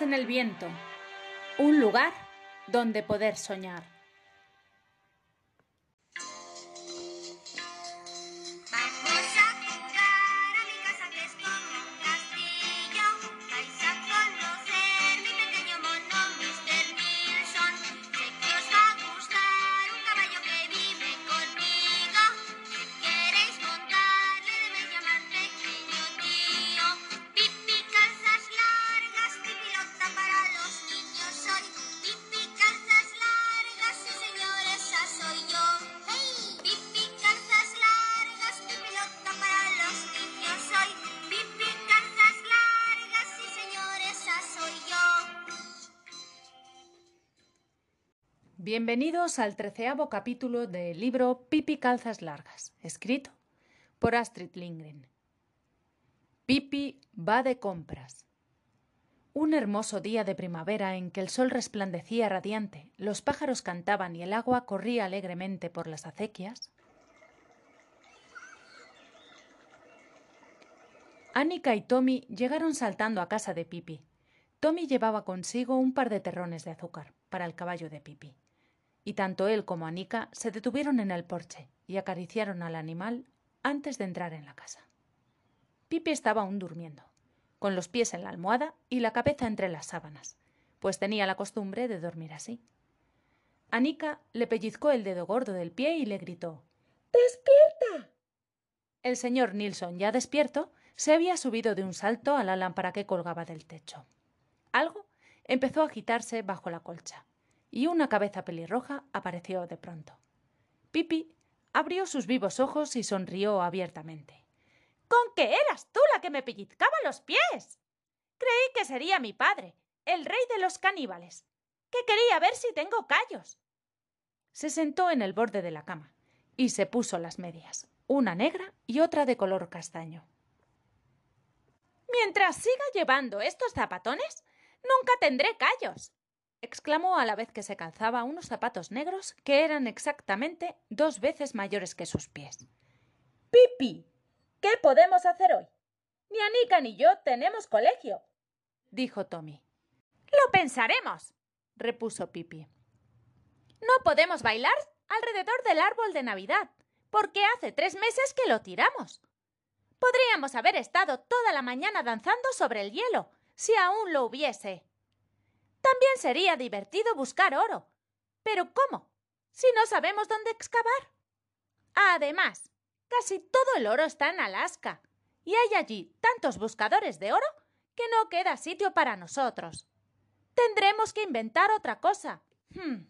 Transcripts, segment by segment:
En el viento. Un lugar donde poder soñar. Bienvenidos al treceavo capítulo del libro Pipi Calzas Largas, escrito por Astrid Lindgren. Pipi va de compras. Un hermoso día de primavera en que el sol resplandecía radiante, los pájaros cantaban y el agua corría alegremente por las acequias. Annika y Tommy llegaron saltando a casa de Pipi. Tommy llevaba consigo un par de terrones de azúcar para el caballo de Pipi y tanto él como Anika se detuvieron en el porche y acariciaron al animal antes de entrar en la casa. Pipi estaba aún durmiendo, con los pies en la almohada y la cabeza entre las sábanas, pues tenía la costumbre de dormir así. Anika le pellizcó el dedo gordo del pie y le gritó ¡Despierta! El señor Nilsson, ya despierto, se había subido de un salto a la lámpara que colgaba del techo. Algo empezó a agitarse bajo la colcha y una cabeza pelirroja apareció de pronto. Pipi abrió sus vivos ojos y sonrió abiertamente. ¿Con qué eras tú la que me pellizcaba los pies? Creí que sería mi padre, el rey de los caníbales, que quería ver si tengo callos. Se sentó en el borde de la cama y se puso las medias, una negra y otra de color castaño. Mientras siga llevando estos zapatones, nunca tendré callos, exclamó a la vez que se calzaba unos zapatos negros que eran exactamente dos veces mayores que sus pies. Pipi. ¿Qué podemos hacer hoy? Ni Anika ni yo tenemos colegio, dijo Tommy. Lo pensaremos, repuso Pipi. No podemos bailar alrededor del árbol de Navidad, porque hace tres meses que lo tiramos. Podríamos haber estado toda la mañana danzando sobre el hielo, si aún lo hubiese. También sería divertido buscar oro. Pero ¿cómo? Si no sabemos dónde excavar. Además, casi todo el oro está en Alaska, y hay allí tantos buscadores de oro que no queda sitio para nosotros. Tendremos que inventar otra cosa. Hmm.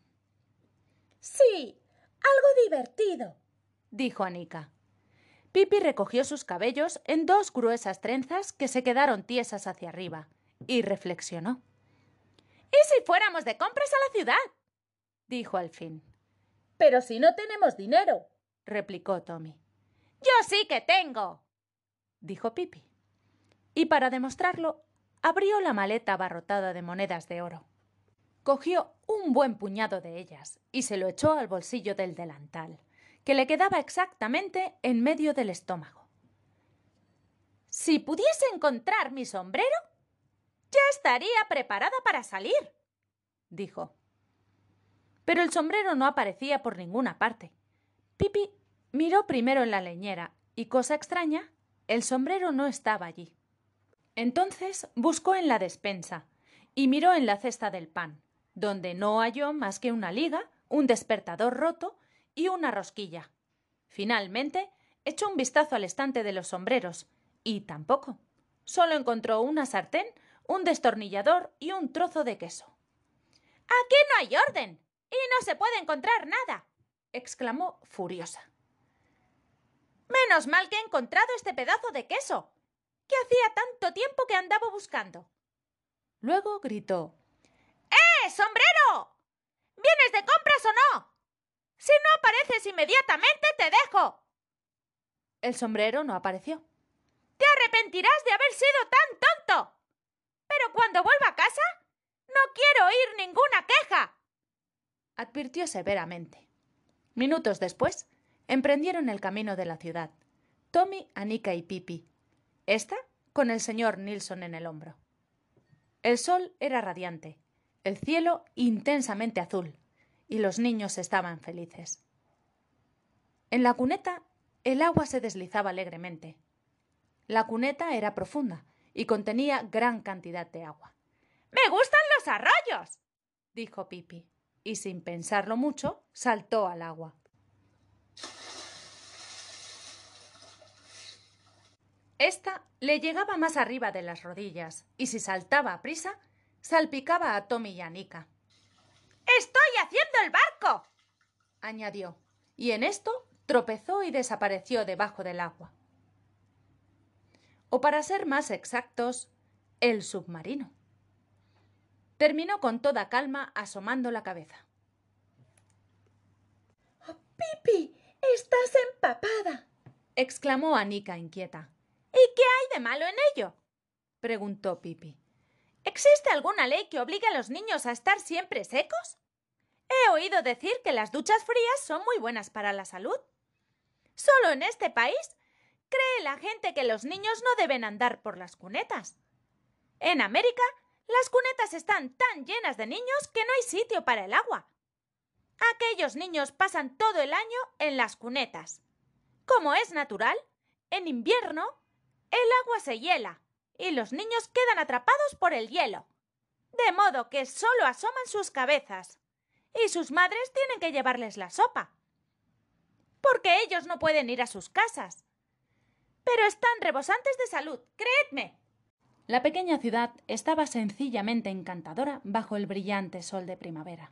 Sí, algo divertido, dijo Anika. Pipi recogió sus cabellos en dos gruesas trenzas que se quedaron tiesas hacia arriba y reflexionó. ¿Y si fuéramos de compras a la ciudad? dijo al fin. Pero si no tenemos dinero, replicó Tommy. Yo sí que tengo, dijo Pipi. Y para demostrarlo, abrió la maleta abarrotada de monedas de oro. Cogió un buen puñado de ellas y se lo echó al bolsillo del delantal, que le quedaba exactamente en medio del estómago. Si pudiese encontrar mi sombrero, ya estaría preparada para salir, dijo. Pero el sombrero no aparecía por ninguna parte. Pipi miró primero en la leñera y, cosa extraña, el sombrero no estaba allí. Entonces buscó en la despensa y miró en la cesta del pan, donde no halló más que una liga, un despertador roto y una rosquilla. Finalmente echó un vistazo al estante de los sombreros y tampoco. Solo encontró una sartén un destornillador y un trozo de queso. Aquí no hay orden. Y no se puede encontrar nada. exclamó furiosa. Menos mal que he encontrado este pedazo de queso, que hacía tanto tiempo que andaba buscando. Luego gritó ¡Eh, sombrero! ¿Vienes de compras o no? Si no apareces inmediatamente, te dejo. El sombrero no apareció. Te arrepentirás de haber sido tan tonto. Pero cuando vuelva a casa, no quiero oír ninguna queja. advirtió severamente. Minutos después, emprendieron el camino de la ciudad. Tommy, Anika y Pipi. Esta con el señor Nilsson en el hombro. El sol era radiante, el cielo intensamente azul, y los niños estaban felices. En la cuneta el agua se deslizaba alegremente. La cuneta era profunda y contenía gran cantidad de agua. ¡Me gustan los arroyos! dijo Pipi, y sin pensarlo mucho, saltó al agua. Esta le llegaba más arriba de las rodillas, y si saltaba a prisa, salpicaba a Tommy y a Nika. ¡Estoy haciendo el barco! añadió, y en esto tropezó y desapareció debajo del agua. O para ser más exactos, el submarino. Terminó con toda calma asomando la cabeza. Oh, Pipi, estás empapada, exclamó Anika inquieta. ¿Y qué hay de malo en ello? preguntó Pipi. ¿Existe alguna ley que obligue a los niños a estar siempre secos? He oído decir que las duchas frías son muy buenas para la salud. Solo en este país cree la gente que los niños no deben andar por las cunetas. En América, las cunetas están tan llenas de niños que no hay sitio para el agua. Aquellos niños pasan todo el año en las cunetas. Como es natural, en invierno el agua se hiela y los niños quedan atrapados por el hielo, de modo que solo asoman sus cabezas y sus madres tienen que llevarles la sopa. Porque ellos no pueden ir a sus casas. Pero están rebosantes de salud, creedme. La pequeña ciudad estaba sencillamente encantadora bajo el brillante sol de primavera.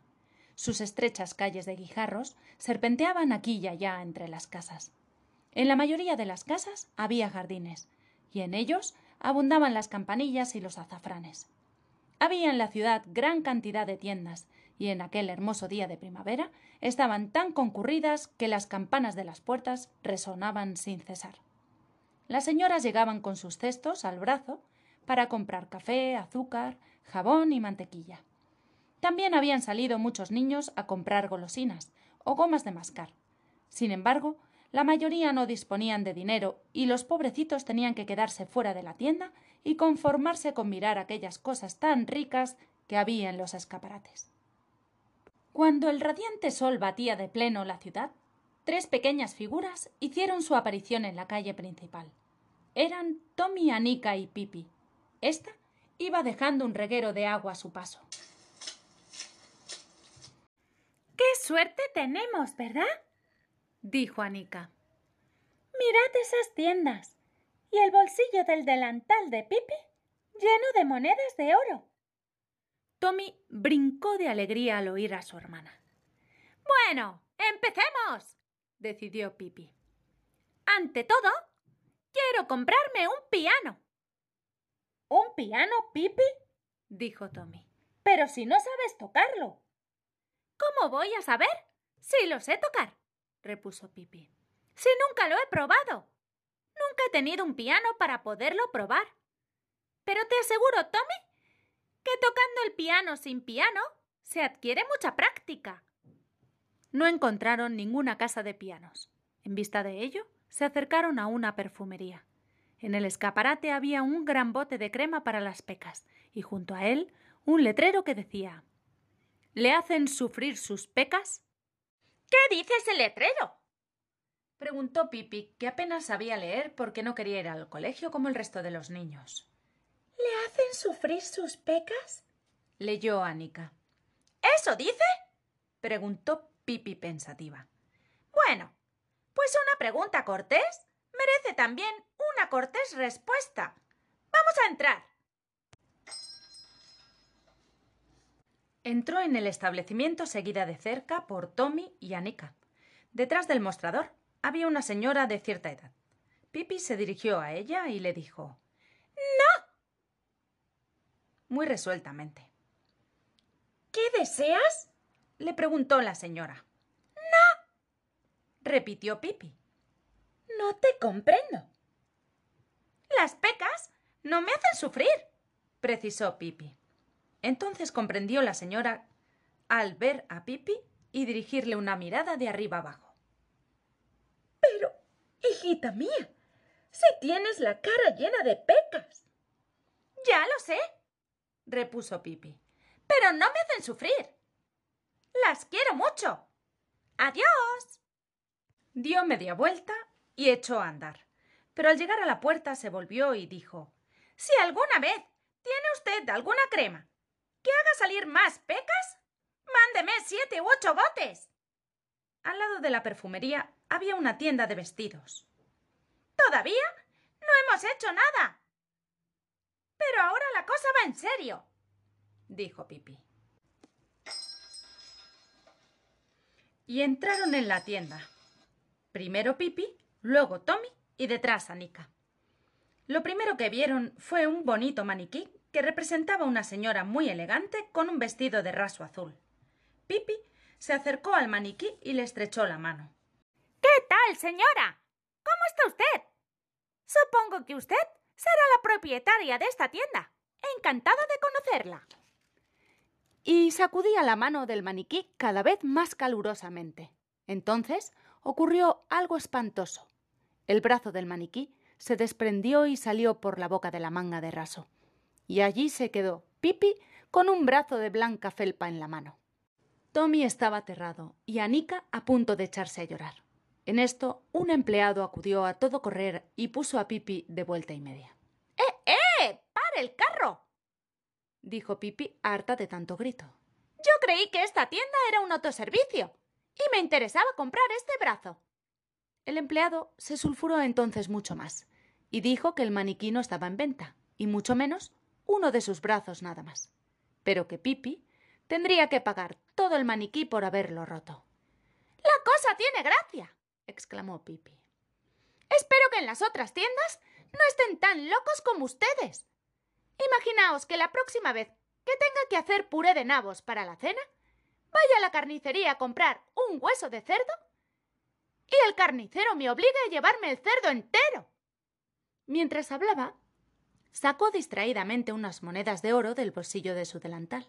Sus estrechas calles de guijarros serpenteaban aquí y allá entre las casas. En la mayoría de las casas había jardines, y en ellos abundaban las campanillas y los azafranes. Había en la ciudad gran cantidad de tiendas, y en aquel hermoso día de primavera estaban tan concurridas que las campanas de las puertas resonaban sin cesar. Las señoras llegaban con sus cestos al brazo para comprar café, azúcar, jabón y mantequilla. También habían salido muchos niños a comprar golosinas o gomas de mascar. Sin embargo, la mayoría no disponían de dinero y los pobrecitos tenían que quedarse fuera de la tienda y conformarse con mirar aquellas cosas tan ricas que había en los escaparates. Cuando el radiante sol batía de pleno la ciudad, tres pequeñas figuras hicieron su aparición en la calle principal. Eran Tommy, Anika y Pipi. Esta iba dejando un reguero de agua a su paso. ¡Qué suerte tenemos, ¿verdad? dijo Anika. Mirad esas tiendas y el bolsillo del delantal de Pipi lleno de monedas de oro. Tommy brincó de alegría al oír a su hermana. Bueno, empecemos, decidió Pipi. Ante todo, quiero comprarme un piano. ¿Un piano, Pipi? dijo Tommy. Pero si no sabes tocarlo. ¿Cómo voy a saber si lo sé tocar? repuso Pipi. Si nunca lo he probado. Nunca he tenido un piano para poderlo probar. Pero te aseguro, Tommy, que tocando el piano sin piano se adquiere mucha práctica. No encontraron ninguna casa de pianos. En vista de ello, se acercaron a una perfumería. En el escaparate había un gran bote de crema para las pecas y junto a él un letrero que decía ¿Le hacen sufrir sus pecas? ¿Qué dice ese letrero? preguntó Pipi, que apenas sabía leer porque no quería ir al colegio como el resto de los niños. ¿Le hacen sufrir sus pecas? leyó Anika. ¿Eso dice? preguntó Pipi pensativa. Bueno, pues una pregunta cortés merece también una cortés respuesta. Vamos a entrar. Entró en el establecimiento seguida de cerca por Tommy y Anika. Detrás del mostrador había una señora de cierta edad. Pipi se dirigió a ella y le dijo No. muy resueltamente. ¿Qué deseas? Le preguntó la señora. No. repitió Pipi. No te comprendo. Las pecas no me hacen sufrir, precisó Pipi. Entonces comprendió la señora al ver a Pipi y dirigirle una mirada de arriba abajo. Pero, hijita mía, si tienes la cara llena de pecas. Ya lo sé, repuso Pipi. Pero no me hacen sufrir. Las quiero mucho. Adiós. Dio media vuelta y echó a andar. Pero al llegar a la puerta se volvió y dijo Si alguna vez tiene usted alguna crema que haga salir más pecas, mándeme siete u ocho botes. Al lado de la perfumería había una tienda de vestidos. ¿Todavía? No hemos hecho nada. Pero ahora la cosa va en serio, dijo Pipi. Y entraron en la tienda. Primero Pipi, luego Tommy y detrás Anika. Lo primero que vieron fue un bonito maniquí que representaba una señora muy elegante con un vestido de raso azul. Pipi se acercó al maniquí y le estrechó la mano. ¿Qué tal, señora? ¿Cómo está usted? Supongo que usted será la propietaria de esta tienda. Encantada de conocerla. Y sacudía la mano del maniquí cada vez más calurosamente. Entonces ocurrió algo espantoso. El brazo del maniquí se desprendió y salió por la boca de la manga de raso. Y allí se quedó Pipi con un brazo de blanca felpa en la mano. Tommy estaba aterrado y Anika a punto de echarse a llorar. En esto, un empleado acudió a todo correr y puso a Pipi de vuelta y media. ¡Eh, eh! ¡Pare el carro! Dijo Pipi, harta de tanto grito. Yo creí que esta tienda era un autoservicio y me interesaba comprar este brazo. El empleado se sulfuró entonces mucho más y dijo que el maniquí no estaba en venta, y mucho menos uno de sus brazos nada más, pero que Pipi Tendría que pagar todo el maniquí por haberlo roto. La cosa tiene gracia, exclamó Pipi. Espero que en las otras tiendas no estén tan locos como ustedes. Imaginaos que la próxima vez que tenga que hacer puré de nabos para la cena, vaya a la carnicería a comprar un hueso de cerdo y el carnicero me obligue a llevarme el cerdo entero. Mientras hablaba, sacó distraídamente unas monedas de oro del bolsillo de su delantal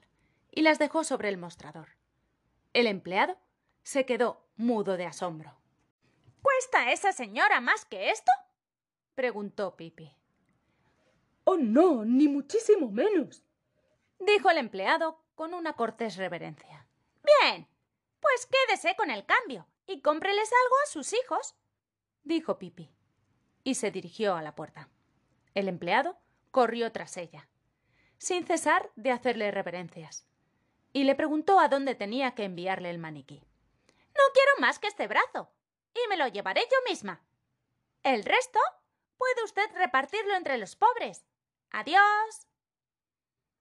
y las dejó sobre el mostrador. El empleado se quedó mudo de asombro. ¿Cuesta esa señora más que esto? preguntó Pipi. Oh, no, ni muchísimo menos, dijo el empleado con una cortés reverencia. Bien, pues quédese con el cambio y cómpreles algo a sus hijos, dijo Pipi, y se dirigió a la puerta. El empleado corrió tras ella, sin cesar de hacerle reverencias y le preguntó a dónde tenía que enviarle el maniquí. No quiero más que este brazo, y me lo llevaré yo misma. El resto puede usted repartirlo entre los pobres. Adiós.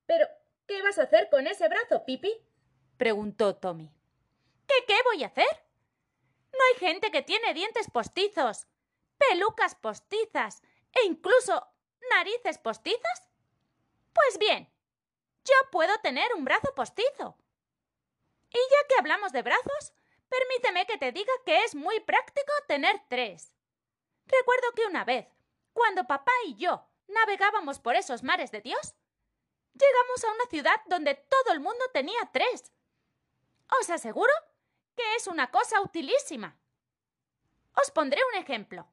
Pero, ¿qué vas a hacer con ese brazo, Pipi? preguntó Tommy. ¿Qué qué voy a hacer? ¿No hay gente que tiene dientes postizos, pelucas postizas e incluso narices postizas? Pues bien, yo puedo tener un brazo postizo. Y ya que hablamos de brazos, permíteme que te diga que es muy práctico tener tres. Recuerdo que una vez, cuando papá y yo navegábamos por esos mares de Dios, llegamos a una ciudad donde todo el mundo tenía tres. Os aseguro que es una cosa utilísima. Os pondré un ejemplo.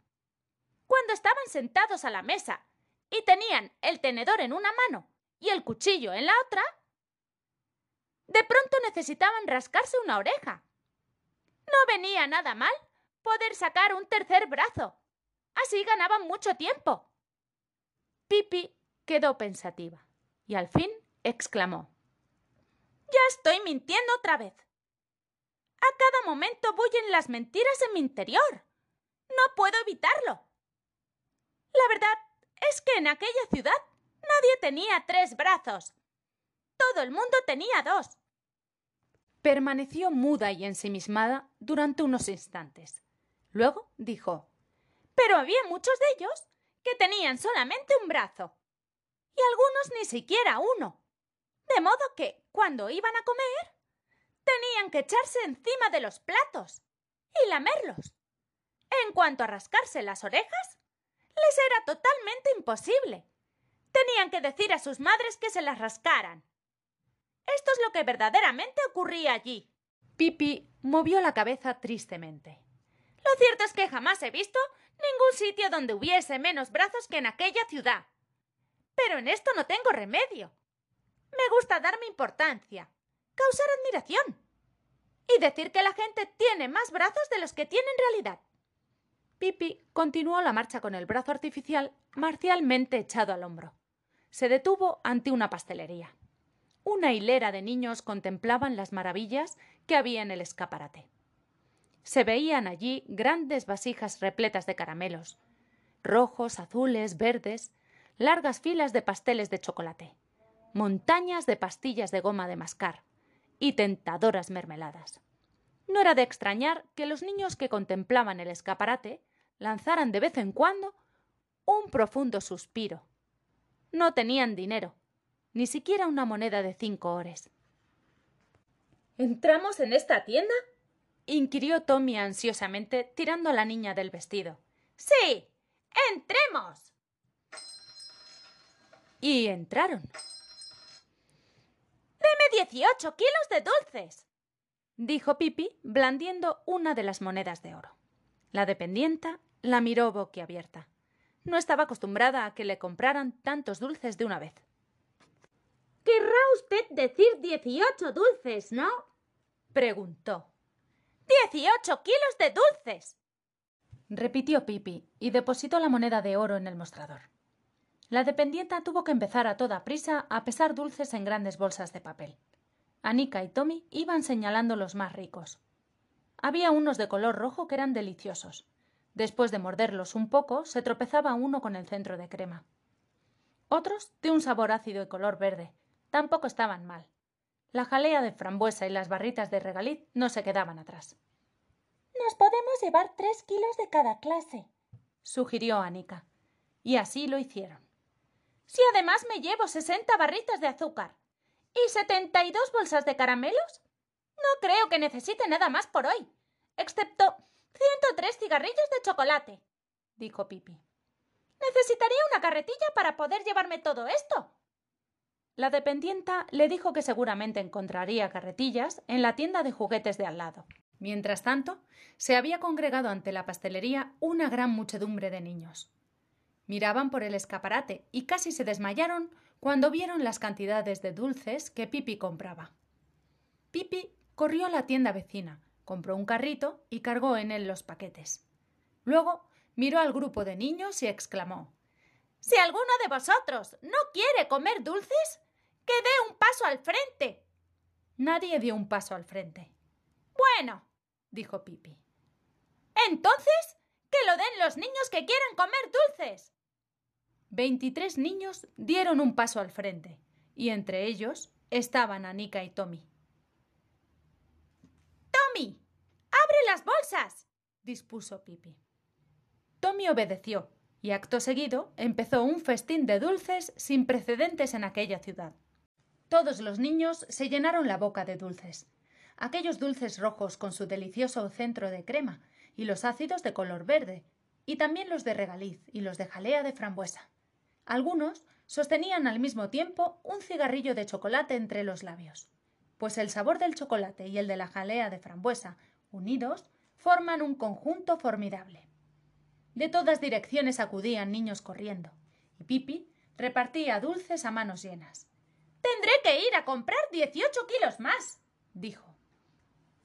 Cuando estaban sentados a la mesa y tenían el tenedor en una mano y el cuchillo en la otra, de pronto necesitaban rascarse una oreja. No venía nada mal poder sacar un tercer brazo. Así ganaban mucho tiempo. Pipi quedó pensativa y al fin exclamó Ya estoy mintiendo otra vez. A cada momento bullen las mentiras en mi interior. No puedo evitarlo. La verdad es que en aquella ciudad Nadie tenía tres brazos. Todo el mundo tenía dos. Permaneció muda y ensimismada durante unos instantes. Luego dijo Pero había muchos de ellos que tenían solamente un brazo. Y algunos ni siquiera uno. De modo que, cuando iban a comer, tenían que echarse encima de los platos y lamerlos. En cuanto a rascarse las orejas, les era totalmente imposible. Tenían que decir a sus madres que se las rascaran. Esto es lo que verdaderamente ocurría allí. Pipi movió la cabeza tristemente. Lo cierto es que jamás he visto ningún sitio donde hubiese menos brazos que en aquella ciudad. Pero en esto no tengo remedio. Me gusta darme importancia, causar admiración y decir que la gente tiene más brazos de los que tiene en realidad. Pipi continuó la marcha con el brazo artificial marcialmente echado al hombro. Se detuvo ante una pastelería. Una hilera de niños contemplaban las maravillas que había en el escaparate. Se veían allí grandes vasijas repletas de caramelos, rojos, azules, verdes, largas filas de pasteles de chocolate, montañas de pastillas de goma de mascar y tentadoras mermeladas. No era de extrañar que los niños que contemplaban el escaparate lanzaran de vez en cuando un profundo suspiro. No tenían dinero, ni siquiera una moneda de cinco ores. ¿Entramos en esta tienda? Inquirió Tommy ansiosamente, tirando a la niña del vestido. Sí. Entremos. Y entraron. Deme dieciocho kilos de dulces, dijo Pipi, blandiendo una de las monedas de oro. La dependienta la miró boquiabierta. No estaba acostumbrada a que le compraran tantos dulces de una vez. Querrá usted decir dieciocho dulces, ¿no? preguntó. ¡Dieciocho kilos de dulces! repitió Pipi y depositó la moneda de oro en el mostrador. La dependienta tuvo que empezar a toda prisa a pesar dulces en grandes bolsas de papel. Anika y Tommy iban señalando los más ricos. Había unos de color rojo que eran deliciosos. Después de morderlos un poco, se tropezaba uno con el centro de crema. Otros, de un sabor ácido y color verde, tampoco estaban mal. La jalea de frambuesa y las barritas de regaliz no se quedaban atrás. Nos podemos llevar tres kilos de cada clase, sugirió Anika. Y así lo hicieron. Si además me llevo sesenta barritas de azúcar y setenta y dos bolsas de caramelos, no creo que necesite nada más por hoy, excepto ciento tres cigarrillos de chocolate, dijo Pipi. Necesitaría una carretilla para poder llevarme todo esto. La dependienta le dijo que seguramente encontraría carretillas en la tienda de juguetes de al lado. Mientras tanto, se había congregado ante la pastelería una gran muchedumbre de niños. Miraban por el escaparate y casi se desmayaron cuando vieron las cantidades de dulces que Pipi compraba. Pipi corrió a la tienda vecina, compró un carrito y cargó en él los paquetes. Luego miró al grupo de niños y exclamó Si alguno de vosotros no quiere comer dulces, que dé un paso al frente. Nadie dio un paso al frente. Bueno, dijo Pipi. Entonces, que lo den los niños que quieran comer dulces. Veintitrés niños dieron un paso al frente, y entre ellos estaban Anika y Tommy. Tommy, abre las bolsas, dispuso Pipi. Tommy obedeció, y acto seguido empezó un festín de dulces sin precedentes en aquella ciudad. Todos los niños se llenaron la boca de dulces. Aquellos dulces rojos con su delicioso centro de crema y los ácidos de color verde, y también los de regaliz y los de jalea de frambuesa. Algunos sostenían al mismo tiempo un cigarrillo de chocolate entre los labios, pues el sabor del chocolate y el de la jalea de frambuesa, unidos, forman un conjunto formidable. De todas direcciones acudían niños corriendo, y Pipi repartía dulces a manos llenas. Tendré que ir a comprar dieciocho kilos más, dijo.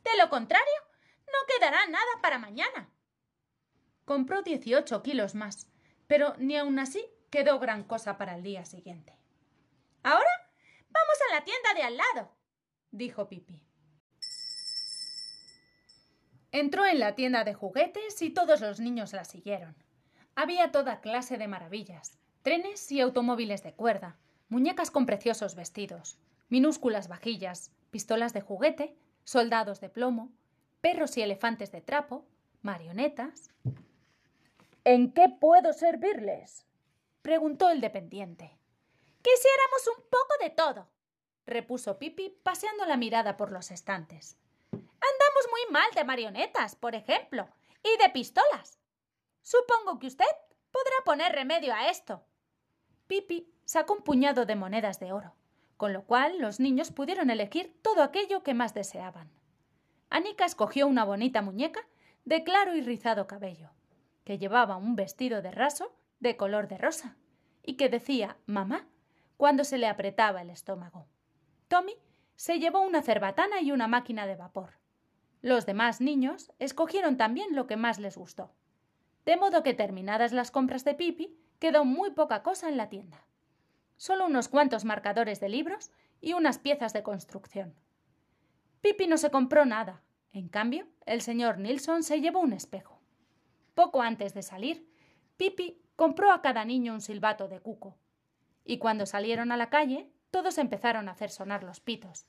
De lo contrario, no quedará nada para mañana. Compró dieciocho kilos más, pero ni aun así quedó gran cosa para el día siguiente. Ahora vamos a la tienda de al lado, dijo Pipi. Entró en la tienda de juguetes y todos los niños la siguieron. Había toda clase de maravillas, trenes y automóviles de cuerda, muñecas con preciosos vestidos, minúsculas vajillas, pistolas de juguete, soldados de plomo, perros y elefantes de trapo, marionetas. ¿En qué puedo servirles? preguntó el dependiente. Quisiéramos un poco de todo, repuso Pipi, paseando la mirada por los estantes. Andamos muy mal de marionetas, por ejemplo, y de pistolas. Supongo que usted podrá poner remedio a esto. Pipi sacó un puñado de monedas de oro, con lo cual los niños pudieron elegir todo aquello que más deseaban. Anika escogió una bonita muñeca de claro y rizado cabello, que llevaba un vestido de raso de color de rosa y que decía mamá cuando se le apretaba el estómago. Tommy se llevó una cerbatana y una máquina de vapor. Los demás niños escogieron también lo que más les gustó. De modo que terminadas las compras de Pipi, quedó muy poca cosa en la tienda. Solo unos cuantos marcadores de libros y unas piezas de construcción. Pipi no se compró nada. En cambio, el señor Nilsson se llevó un espejo. Poco antes de salir, Pipi compró a cada niño un silbato de cuco. Y cuando salieron a la calle, todos empezaron a hacer sonar los pitos,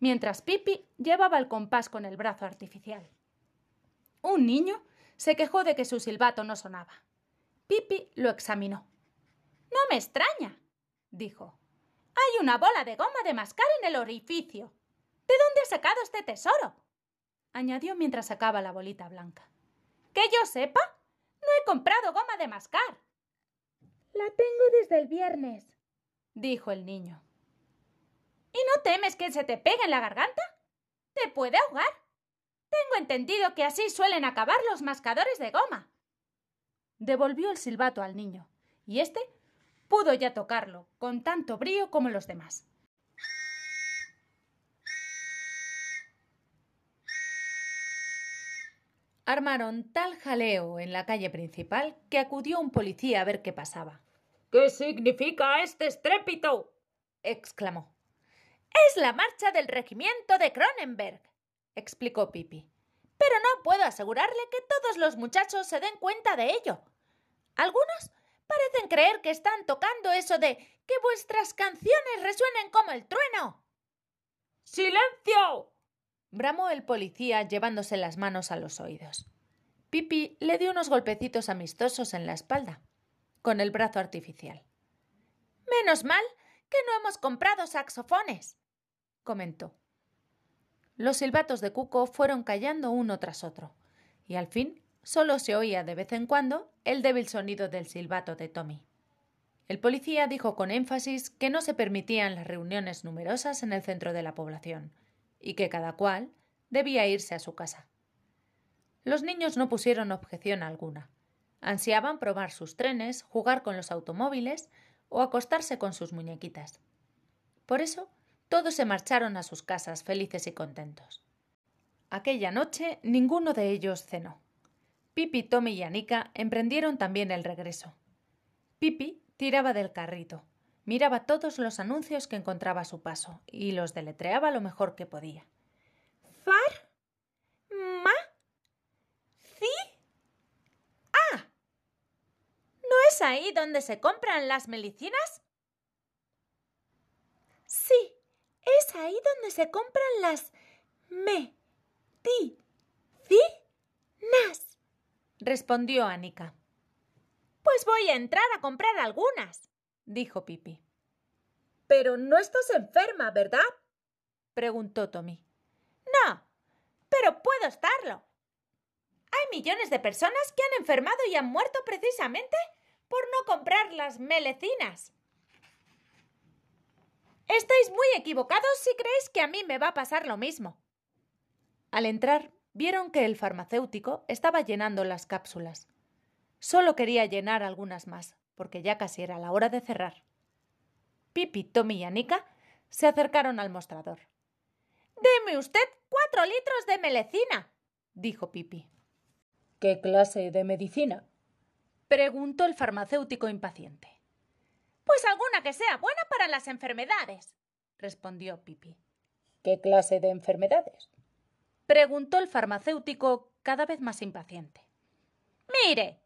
mientras Pipi llevaba el compás con el brazo artificial. Un niño se quejó de que su silbato no sonaba. Pipi lo examinó. No me extraña, dijo. Hay una bola de goma de mascar en el orificio. ¿De dónde ha sacado este tesoro? añadió mientras sacaba la bolita blanca. Que yo sepa, no he comprado goma de mascar. La tengo desde el viernes, dijo el niño. ¿Y no temes que se te pegue en la garganta? Te puede ahogar. Tengo entendido que así suelen acabar los mascadores de goma. Devolvió el silbato al niño, y éste pudo ya tocarlo, con tanto brío como los demás. Armaron tal jaleo en la calle principal que acudió un policía a ver qué pasaba. ¿Qué significa este estrépito? exclamó. Es la marcha del regimiento de Cronenberg, explicó Pipi. Pero no puedo asegurarle que todos los muchachos se den cuenta de ello. Algunos parecen creer que están tocando eso de que vuestras canciones resuenen como el trueno. ¡Silencio! bramó el policía llevándose las manos a los oídos. Pipi le dio unos golpecitos amistosos en la espalda, con el brazo artificial. Menos mal que no hemos comprado saxofones, comentó. Los silbatos de Cuco fueron callando uno tras otro, y al fin solo se oía de vez en cuando el débil sonido del silbato de Tommy. El policía dijo con énfasis que no se permitían las reuniones numerosas en el centro de la población, y que cada cual debía irse a su casa. Los niños no pusieron objeción alguna. Ansiaban probar sus trenes, jugar con los automóviles o acostarse con sus muñequitas. Por eso, todos se marcharon a sus casas felices y contentos. Aquella noche ninguno de ellos cenó. Pipi, Tommy y Anika emprendieron también el regreso. Pipi tiraba del carrito, miraba todos los anuncios que encontraba a su paso y los deletreaba lo mejor que podía. Far, ma, ci, a. ¿No es ahí donde se compran las medicinas? Sí, es ahí donde se compran las me, ti, ci, nas, respondió Anika. Pues voy a entrar a comprar algunas, dijo Pipi. Pero no estás enferma, ¿verdad? preguntó Tommy. No, pero puedo estarlo. Hay millones de personas que han enfermado y han muerto precisamente por no comprar las melecinas. Estáis muy equivocados si creéis que a mí me va a pasar lo mismo. Al entrar, vieron que el farmacéutico estaba llenando las cápsulas. Solo quería llenar algunas más, porque ya casi era la hora de cerrar. Pipi, Tommy y Anika se acercaron al mostrador. Deme usted cuatro litros de melecina, dijo Pipi. ¿Qué clase de medicina? preguntó el farmacéutico impaciente. Pues alguna que sea buena para las enfermedades, respondió Pipi. ¿Qué clase de enfermedades? preguntó el farmacéutico cada vez más impaciente. Mire,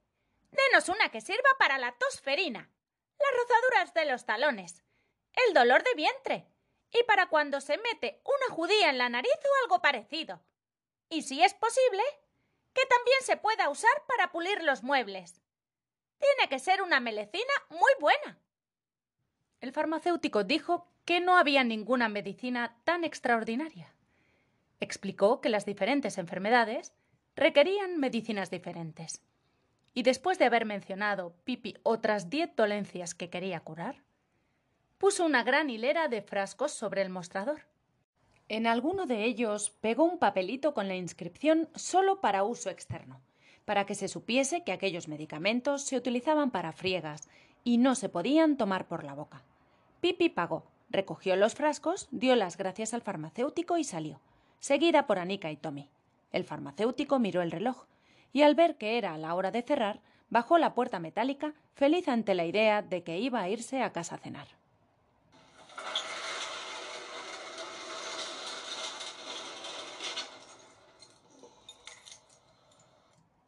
denos una que sirva para la tosferina, las rozaduras de los talones, el dolor de vientre y para cuando se mete una judía en la nariz o algo parecido. Y si es posible, que también se pueda usar para pulir los muebles. Tiene que ser una melecina muy buena. El farmacéutico dijo que no había ninguna medicina tan extraordinaria. Explicó que las diferentes enfermedades requerían medicinas diferentes. Y después de haber mencionado Pipi otras diez dolencias que quería curar, puso una gran hilera de frascos sobre el mostrador. En alguno de ellos pegó un papelito con la inscripción solo para uso externo, para que se supiese que aquellos medicamentos se utilizaban para friegas y no se podían tomar por la boca. Pipi pagó, Recogió los frascos, dio las gracias al farmacéutico y salió, seguida por Anika y Tommy. El farmacéutico miró el reloj y al ver que era la hora de cerrar, bajó la puerta metálica, feliz ante la idea de que iba a irse a casa a cenar.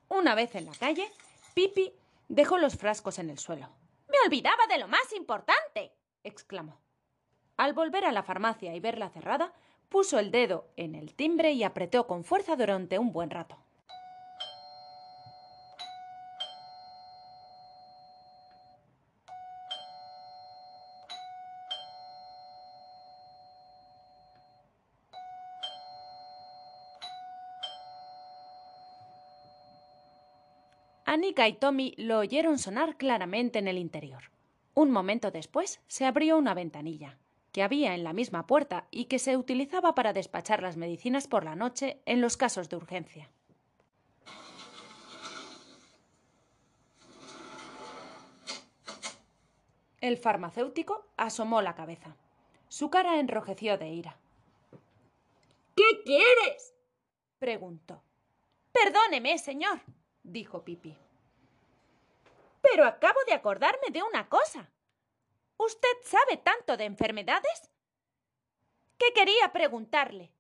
Una vez en la calle, Pipi dejó los frascos en el suelo. Me olvidaba de lo más importante, exclamó. Al volver a la farmacia y verla cerrada, puso el dedo en el timbre y apretó con fuerza durante un buen rato. Anika y Tommy lo oyeron sonar claramente en el interior. Un momento después se abrió una ventanilla, que había en la misma puerta y que se utilizaba para despachar las medicinas por la noche en los casos de urgencia. El farmacéutico asomó la cabeza. Su cara enrojeció de ira. ¿Qué quieres? preguntó. Perdóneme, señor, dijo Pipi. Pero acabo de acordarme de una cosa. ¿Usted sabe tanto de enfermedades? Que quería preguntarle.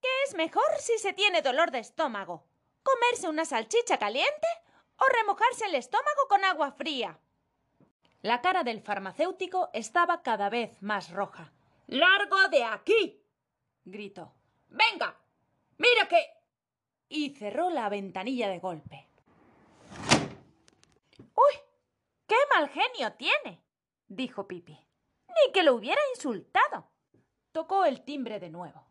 ¿Qué es mejor si se tiene dolor de estómago? ¿Comerse una salchicha caliente o remojarse el estómago con agua fría? La cara del farmacéutico estaba cada vez más roja. ¡Largo de aquí! gritó. ¡Venga! ¡Mira que! y cerró la ventanilla de golpe. ¡Uy! ¡Qué mal genio tiene! dijo Pipi. Ni que lo hubiera insultado. Tocó el timbre de nuevo.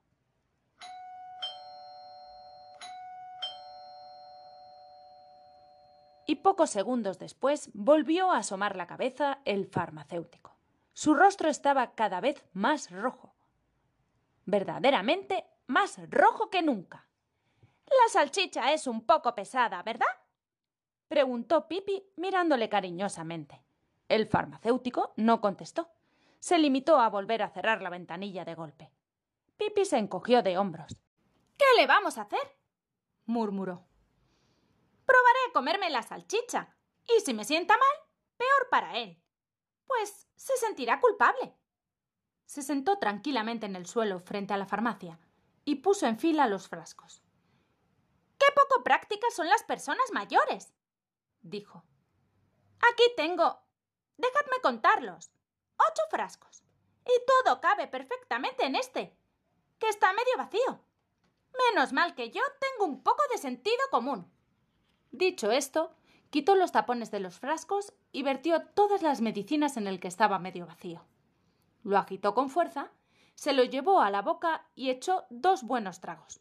Y pocos segundos después volvió a asomar la cabeza el farmacéutico. Su rostro estaba cada vez más rojo. Verdaderamente más rojo que nunca. La salchicha es un poco pesada, ¿verdad? Preguntó Pipi mirándole cariñosamente. El farmacéutico no contestó. Se limitó a volver a cerrar la ventanilla de golpe. Pipi se encogió de hombros. ¿Qué le vamos a hacer? murmuró. Probaré comerme la salchicha. Y si me sienta mal, peor para él. Pues se sentirá culpable. Se sentó tranquilamente en el suelo frente a la farmacia y puso en fila los frascos. ¡Qué poco prácticas son las personas mayores! Dijo. Aquí tengo. Dejadme contarlos. Ocho frascos. Y todo cabe perfectamente en este, que está medio vacío. Menos mal que yo tengo un poco de sentido común. Dicho esto, quitó los tapones de los frascos y vertió todas las medicinas en el que estaba medio vacío. Lo agitó con fuerza, se lo llevó a la boca y echó dos buenos tragos.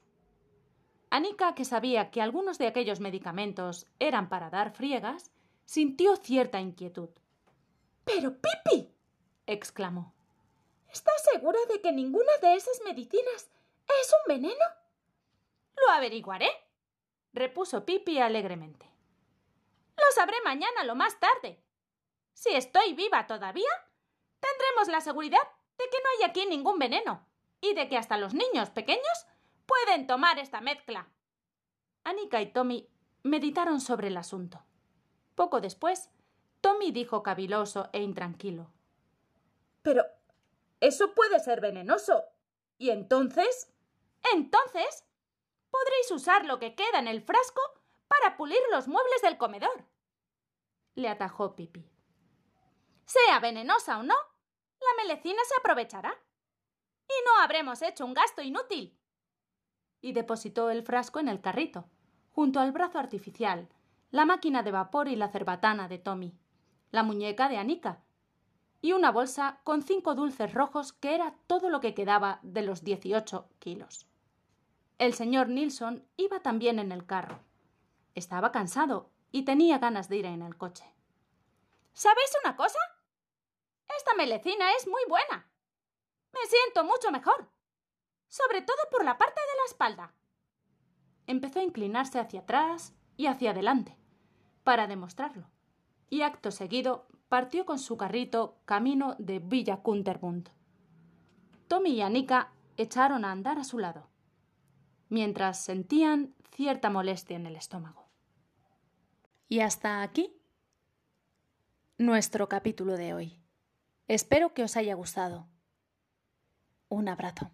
Anika, que sabía que algunos de aquellos medicamentos eran para dar friegas, sintió cierta inquietud. Pero, Pipi, exclamó. ¿Estás segura de que ninguna de esas medicinas es un veneno? Lo averiguaré, repuso Pipi alegremente. Lo sabré mañana lo más tarde. Si estoy viva todavía, tendremos la seguridad de que no hay aquí ningún veneno y de que hasta los niños pequeños pueden tomar esta mezcla. Anika y Tommy meditaron sobre el asunto. Poco después, Tommy dijo caviloso e intranquilo. Pero eso puede ser venenoso. ¿Y entonces? Entonces, podréis usar lo que queda en el frasco para pulir los muebles del comedor. Le atajó Pipi. Sea venenosa o no, la melecina se aprovechará. Y no habremos hecho un gasto inútil y depositó el frasco en el carrito, junto al brazo artificial, la máquina de vapor y la cerbatana de Tommy, la muñeca de Anika, y una bolsa con cinco dulces rojos que era todo lo que quedaba de los dieciocho kilos. El señor Nilsson iba también en el carro. Estaba cansado y tenía ganas de ir en el coche. ¿Sabéis una cosa? Esta melecina es muy buena. Me siento mucho mejor sobre todo por la parte de la espalda. Empezó a inclinarse hacia atrás y hacia adelante, para demostrarlo, y acto seguido partió con su carrito camino de Villa Kunterbund. Tommy y Anika echaron a andar a su lado, mientras sentían cierta molestia en el estómago. Y hasta aquí nuestro capítulo de hoy. Espero que os haya gustado. Un abrazo.